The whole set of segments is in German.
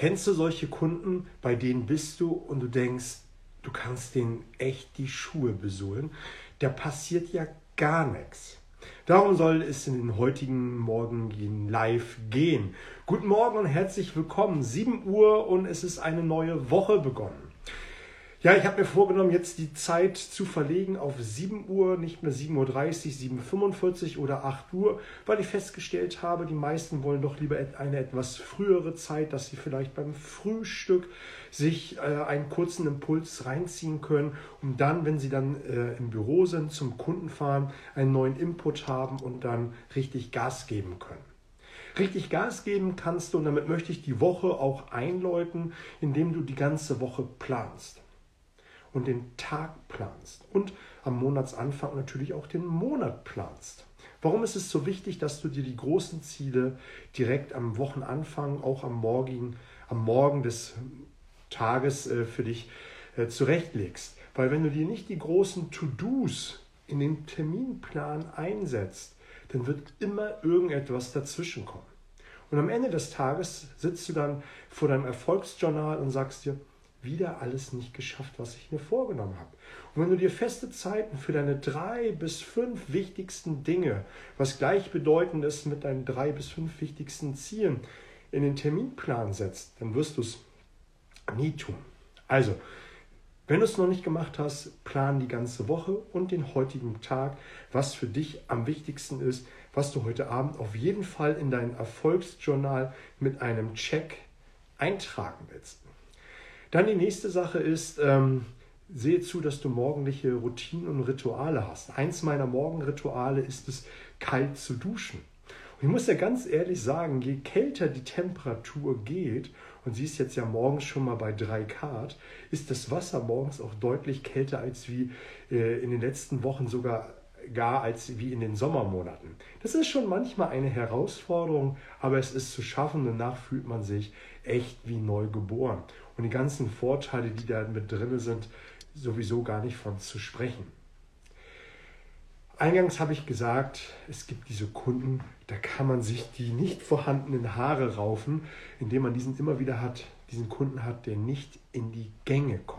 Kennst du solche Kunden, bei denen bist du und du denkst, du kannst denen echt die Schuhe besohlen? Da passiert ja gar nichts. Darum soll es in den heutigen Morgen live gehen. Guten Morgen und herzlich willkommen. 7 Uhr und es ist eine neue Woche begonnen. Ja, ich habe mir vorgenommen, jetzt die Zeit zu verlegen auf 7 Uhr, nicht mehr 7.30 Uhr, 7.45 Uhr oder 8 Uhr, weil ich festgestellt habe, die meisten wollen doch lieber eine etwas frühere Zeit, dass sie vielleicht beim Frühstück sich äh, einen kurzen Impuls reinziehen können, um dann, wenn sie dann äh, im Büro sind, zum Kunden fahren, einen neuen Input haben und dann richtig Gas geben können. Richtig Gas geben kannst du, und damit möchte ich die Woche auch einläuten, indem du die ganze Woche planst und den Tag planst und am Monatsanfang natürlich auch den Monat planst. Warum ist es so wichtig, dass du dir die großen Ziele direkt am Wochenanfang, auch am Morgen, am Morgen des Tages äh, für dich äh, zurechtlegst? Weil wenn du dir nicht die großen To-Dos in den Terminplan einsetzt, dann wird immer irgendetwas dazwischen kommen. Und am Ende des Tages sitzt du dann vor deinem Erfolgsjournal und sagst dir, wieder alles nicht geschafft, was ich mir vorgenommen habe. Und wenn du dir feste Zeiten für deine drei bis fünf wichtigsten Dinge, was gleichbedeutend ist mit deinen drei bis fünf wichtigsten Zielen, in den Terminplan setzt, dann wirst du es nie tun. Also, wenn du es noch nicht gemacht hast, plan die ganze Woche und den heutigen Tag, was für dich am wichtigsten ist, was du heute Abend auf jeden Fall in dein Erfolgsjournal mit einem Check eintragen willst. Dann die nächste Sache ist, ähm, sehe zu, dass du morgendliche Routinen und Rituale hast. Eins meiner Morgenrituale ist es, kalt zu duschen. Und ich muss ja ganz ehrlich sagen, je kälter die Temperatur geht, und sie ist jetzt ja morgens schon mal bei 3 Grad, ist das Wasser morgens auch deutlich kälter als wie äh, in den letzten Wochen sogar gar als wie in den Sommermonaten. Das ist schon manchmal eine Herausforderung, aber es ist zu schaffen. Danach fühlt man sich echt wie neu geboren und die ganzen Vorteile, die da mit drin sind, sowieso gar nicht von zu sprechen. Eingangs habe ich gesagt, es gibt diese Kunden, da kann man sich die nicht vorhandenen Haare raufen, indem man diesen immer wieder hat, diesen Kunden hat, der nicht in die Gänge kommt,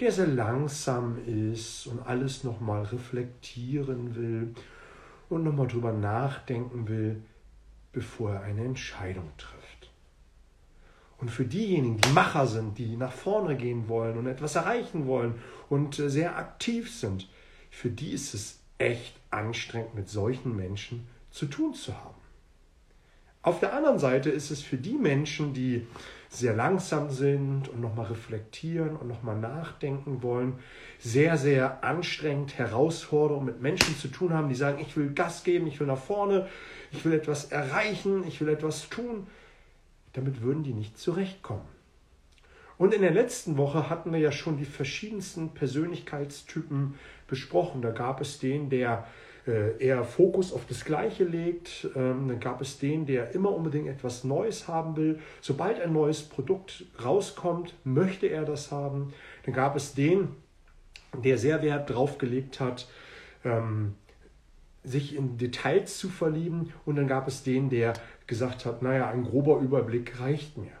der sehr langsam ist und alles nochmal reflektieren will und nochmal drüber nachdenken will, bevor er eine Entscheidung trifft. Und für diejenigen, die Macher sind, die nach vorne gehen wollen und etwas erreichen wollen und äh, sehr aktiv sind, für die ist es echt anstrengend, mit solchen Menschen zu tun zu haben. Auf der anderen Seite ist es für die Menschen, die sehr langsam sind und nochmal reflektieren und nochmal nachdenken wollen, sehr, sehr anstrengend, herausfordernd mit Menschen zu tun haben, die sagen, ich will Gas geben, ich will nach vorne, ich will etwas erreichen, ich will etwas tun damit würden die nicht zurechtkommen. Und in der letzten Woche hatten wir ja schon die verschiedensten Persönlichkeitstypen besprochen. Da gab es den, der eher Fokus auf das Gleiche legt. Ähm, dann gab es den, der immer unbedingt etwas Neues haben will. Sobald ein neues Produkt rauskommt, möchte er das haben. Dann gab es den, der sehr Wert drauf gelegt hat, ähm, sich in Details zu verlieben. Und dann gab es den, der gesagt hat, naja, ein grober Überblick reicht mir.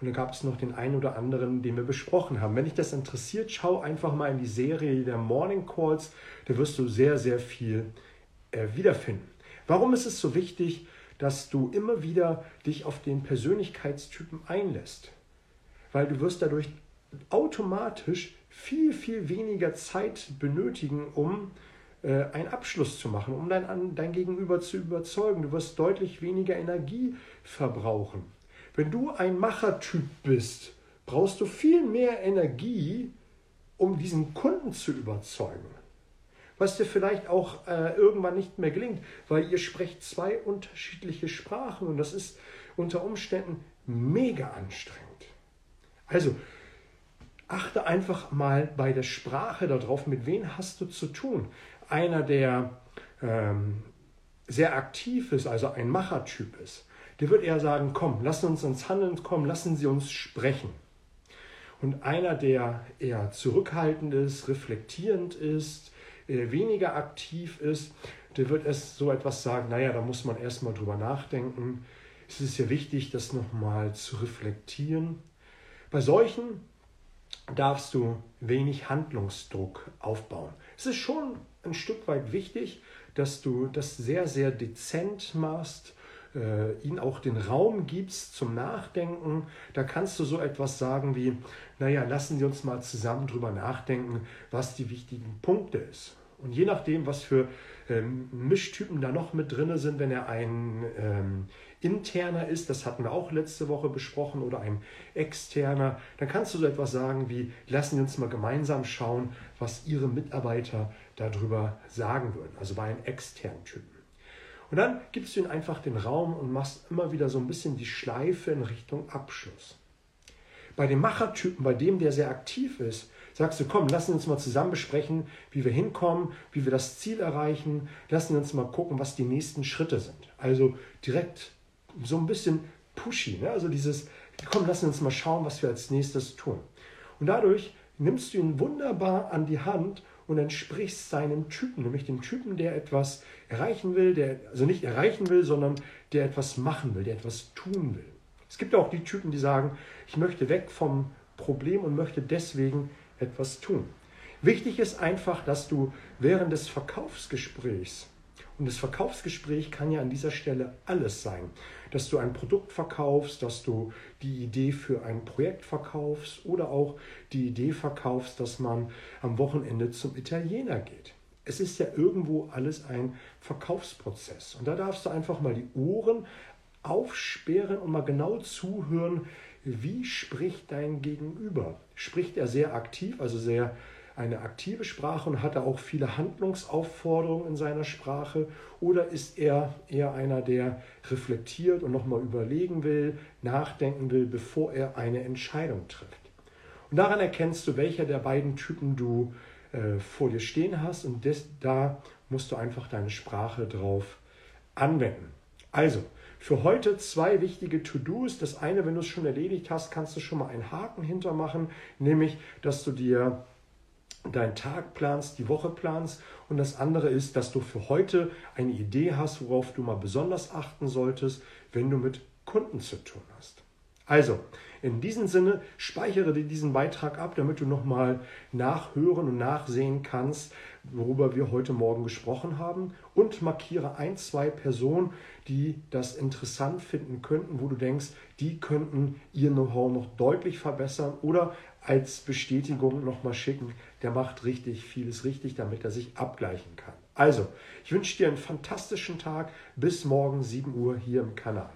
Und dann gab es noch den einen oder anderen, den wir besprochen haben. Wenn dich das interessiert, schau einfach mal in die Serie der Morning Calls. Da wirst du sehr, sehr viel äh, wiederfinden. Warum ist es so wichtig, dass du immer wieder dich auf den Persönlichkeitstypen einlässt? Weil du wirst dadurch automatisch viel, viel weniger Zeit benötigen, um äh, einen Abschluss zu machen, um dein, dein Gegenüber zu überzeugen. Du wirst deutlich weniger Energie verbrauchen. Wenn du ein Machertyp bist, brauchst du viel mehr Energie, um diesen Kunden zu überzeugen. Was dir vielleicht auch äh, irgendwann nicht mehr gelingt, weil ihr sprecht zwei unterschiedliche Sprachen und das ist unter Umständen mega anstrengend. Also achte einfach mal bei der Sprache darauf, mit wem hast du zu tun einer, der ähm, sehr aktiv ist, also ein Machertyp ist, der wird eher sagen, komm, lassen uns ins Handeln kommen, lassen Sie uns sprechen. Und einer, der eher zurückhaltend ist, reflektierend ist, äh, weniger aktiv ist, der wird es so etwas sagen, naja, da muss man erstmal drüber nachdenken, ist es sehr wichtig, das nochmal zu reflektieren. Bei solchen darfst du wenig Handlungsdruck aufbauen. Es ist schon ein Stück weit wichtig, dass du das sehr, sehr dezent machst, äh, ihnen auch den Raum gibst zum Nachdenken. Da kannst du so etwas sagen wie, naja, lassen Sie uns mal zusammen drüber nachdenken, was die wichtigen Punkte ist. Und je nachdem, was für ähm, Mischtypen da noch mit drin sind, wenn er ein ähm, interner ist, das hatten wir auch letzte Woche besprochen, oder ein externer, dann kannst du so etwas sagen wie, lassen Sie uns mal gemeinsam schauen, was Ihre Mitarbeiter darüber sagen würden, also bei einem externen Typen. Und dann gibst du ihnen einfach den Raum und machst immer wieder so ein bisschen die Schleife in Richtung Abschluss. Bei dem Machertypen, bei dem, der sehr aktiv ist, sagst du, komm, lassen uns mal zusammen besprechen, wie wir hinkommen, wie wir das Ziel erreichen. Lassen uns mal gucken, was die nächsten Schritte sind. Also direkt so ein bisschen pushy. Ne? Also dieses, komm, lassen uns mal schauen, was wir als nächstes tun. Und dadurch nimmst du ihn wunderbar an die Hand und entsprichst seinem Typen, nämlich dem Typen, der etwas erreichen will, der also nicht erreichen will, sondern der etwas machen will, der etwas tun will. Es gibt auch die Typen, die sagen, ich möchte weg vom Problem und möchte deswegen etwas tun. Wichtig ist einfach, dass du während des Verkaufsgesprächs, und das Verkaufsgespräch kann ja an dieser Stelle alles sein, dass du ein Produkt verkaufst, dass du die Idee für ein Projekt verkaufst oder auch die Idee verkaufst, dass man am Wochenende zum Italiener geht. Es ist ja irgendwo alles ein Verkaufsprozess. Und da darfst du einfach mal die Ohren aufsperren und mal genau zuhören, wie spricht dein Gegenüber? Spricht er sehr aktiv, also sehr eine aktive Sprache und hat er auch viele Handlungsaufforderungen in seiner Sprache? Oder ist er eher einer, der reflektiert und nochmal überlegen will, nachdenken will, bevor er eine Entscheidung trifft? Und daran erkennst du, welcher der beiden Typen du äh, vor dir stehen hast und des, da musst du einfach deine Sprache drauf anwenden. Also, für heute zwei wichtige To-Dos. Das eine, wenn du es schon erledigt hast, kannst du schon mal einen Haken hintermachen, nämlich, dass du dir deinen Tag planst, die Woche planst. Und das andere ist, dass du für heute eine Idee hast, worauf du mal besonders achten solltest, wenn du mit Kunden zu tun hast. Also, in diesem Sinne, speichere dir diesen Beitrag ab, damit du nochmal nachhören und nachsehen kannst, worüber wir heute Morgen gesprochen haben. Und markiere ein, zwei Personen, die das interessant finden könnten, wo du denkst, die könnten ihr Know-how noch deutlich verbessern oder als Bestätigung nochmal schicken, der macht richtig vieles richtig, damit er sich abgleichen kann. Also, ich wünsche dir einen fantastischen Tag. Bis morgen 7 Uhr hier im Kanal.